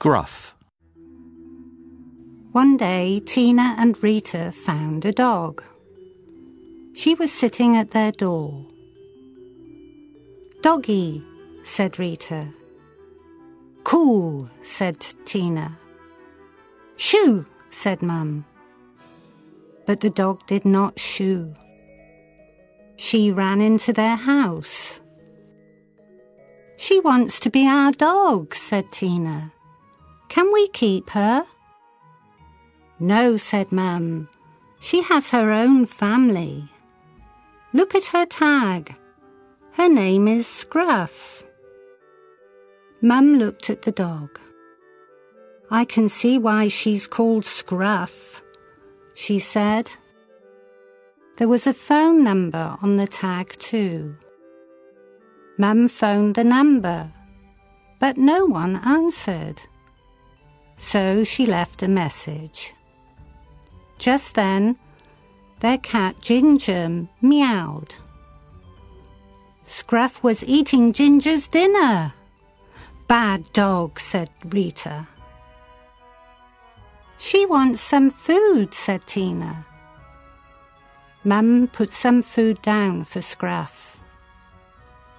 Scruff. One day, Tina and Rita found a dog. She was sitting at their door. Doggy, said Rita. Cool, said Tina. Shoo, said Mum. But the dog did not shoo. She ran into their house. She wants to be our dog, said Tina. Can we keep her? No, said Mum. She has her own family. Look at her tag. Her name is Scruff. Mum looked at the dog. I can see why she's called Scruff, she said. There was a phone number on the tag too. Mum phoned the number, but no one answered. So she left a message. Just then, their cat Ginger meowed. Scruff was eating Ginger's dinner. Bad dog, said Rita. She wants some food, said Tina. Mum put some food down for Scruff.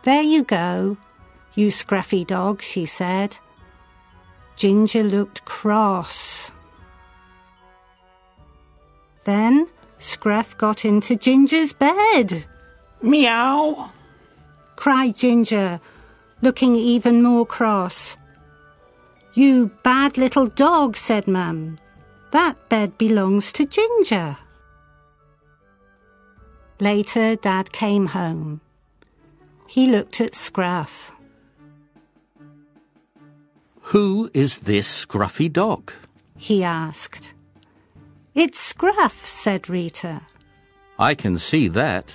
There you go, you scruffy dog, she said. Ginger looked cross. Then Scruff got into Ginger's bed. Meow, cried Ginger, looking even more cross. You bad little dog, said Mum. That bed belongs to Ginger. Later, Dad came home. He looked at Scruff. Who is this scruffy dog? He asked. It's Scruff, said Rita. I can see that.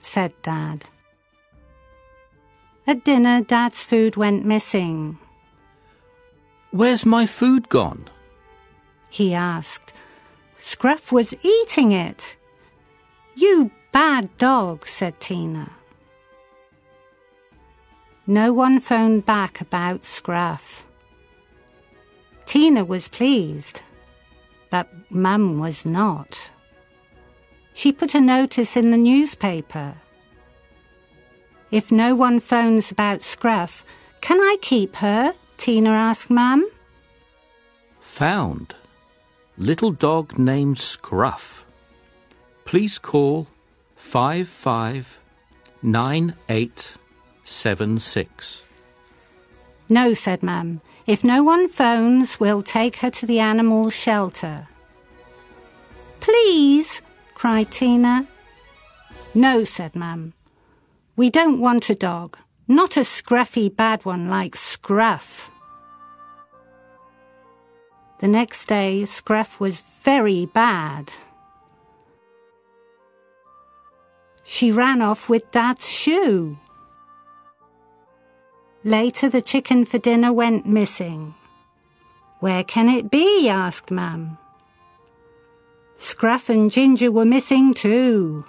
Said Dad. At dinner, Dad's food went missing. Where's my food gone? He asked. Scruff was eating it. You bad dog, said Tina. No one phoned back about Scruff. Tina was pleased but Mum was not. She put a notice in the newspaper. If no one phones about Scruff, can I keep her? Tina asked Mum. Found. Little dog named Scruff. Please call 559876. No, said Mum. If no one phones, we'll take her to the animal shelter. Please, cried Tina. No, said Mum. We don't want a dog, not a scruffy bad one like Scruff. The next day, Scruff was very bad. She ran off with Dad's shoe. Later, the chicken for dinner went missing. Where can it be? asked Mum. Scruff and Ginger were missing too.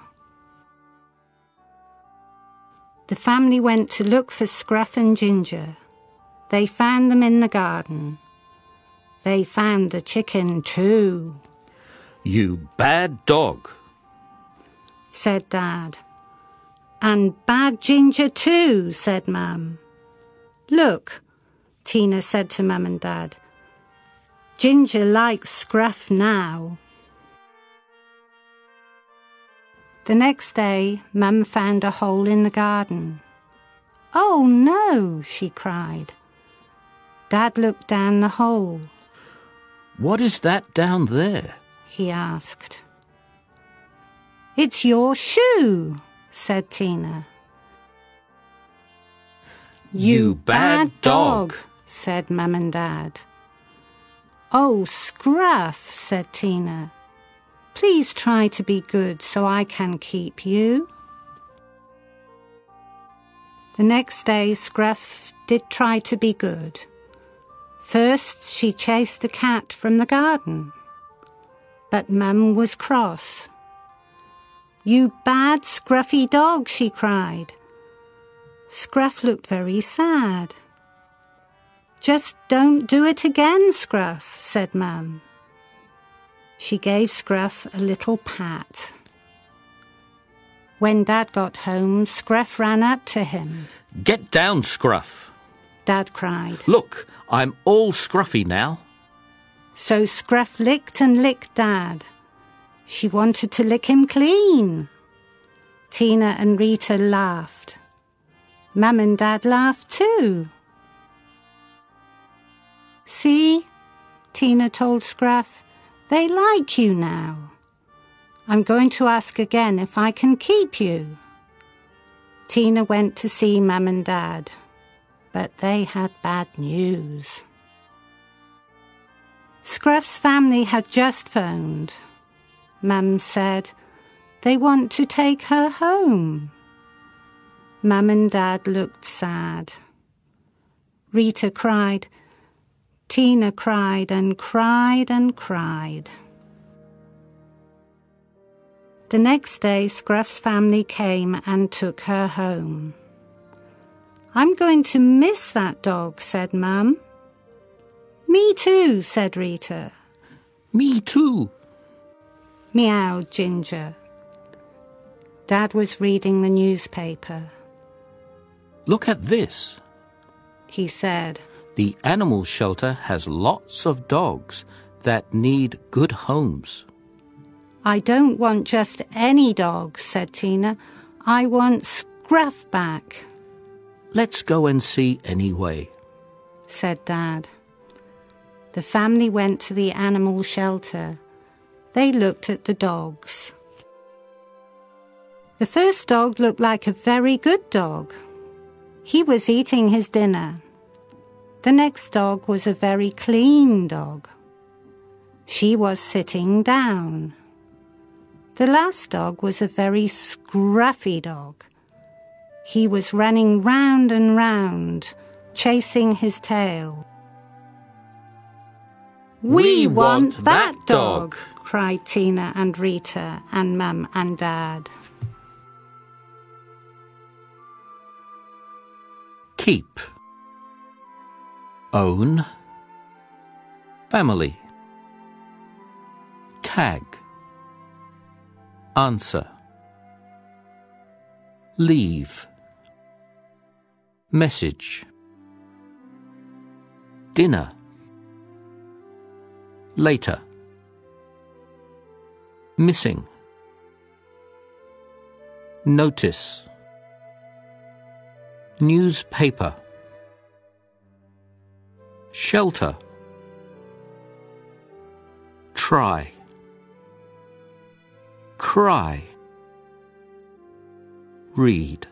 The family went to look for Scruff and Ginger. They found them in the garden. They found the chicken too. You bad dog, said Dad. And bad Ginger too, said Mum. Look, Tina said to Mum and Dad. Ginger likes Scruff now. The next day, Mum found a hole in the garden. Oh no, she cried. Dad looked down the hole. What is that down there? he asked. It's your shoe, said Tina. You bad dog, said Mum and Dad. Oh, Scruff, said Tina. Please try to be good so I can keep you. The next day, Scruff did try to be good. First, she chased a cat from the garden. But Mum was cross. You bad, scruffy dog, she cried. Scruff looked very sad. Just don't do it again, Scruff, said Mum. She gave Scruff a little pat. When Dad got home, Scruff ran up to him. Get down, Scruff. Dad cried. Look, I'm all scruffy now. So Scruff licked and licked Dad. She wanted to lick him clean. Tina and Rita laughed. Mum and Dad laughed too. See, Tina told Scruff, they like you now. I'm going to ask again if I can keep you. Tina went to see Mum and Dad, but they had bad news. Scruff's family had just phoned. Mum said, they want to take her home. Mum and Dad looked sad. Rita cried. Tina cried and cried and cried. The next day, Scruff's family came and took her home. I'm going to miss that dog, said Mum. Me too, said Rita. Me too. Meowed Ginger. Dad was reading the newspaper. Look at this. He said, The animal shelter has lots of dogs that need good homes. I don't want just any dog, said Tina. I want Scruff back, Let's go and see anyway. said Dad. The family went to the animal shelter. They looked at the dogs. The first dog looked like a very good dog. He was eating his dinner. The next dog was a very clean dog. She was sitting down. The last dog was a very scruffy dog. He was running round and round, chasing his tail. We want that dog," cried Tina and Rita and Mum and Dad. Keep. Own. Family. Tag. Answer. Leave. Message. Dinner. Later. Missing. Notice. Newspaper. Shelter. Try. Cry. Read.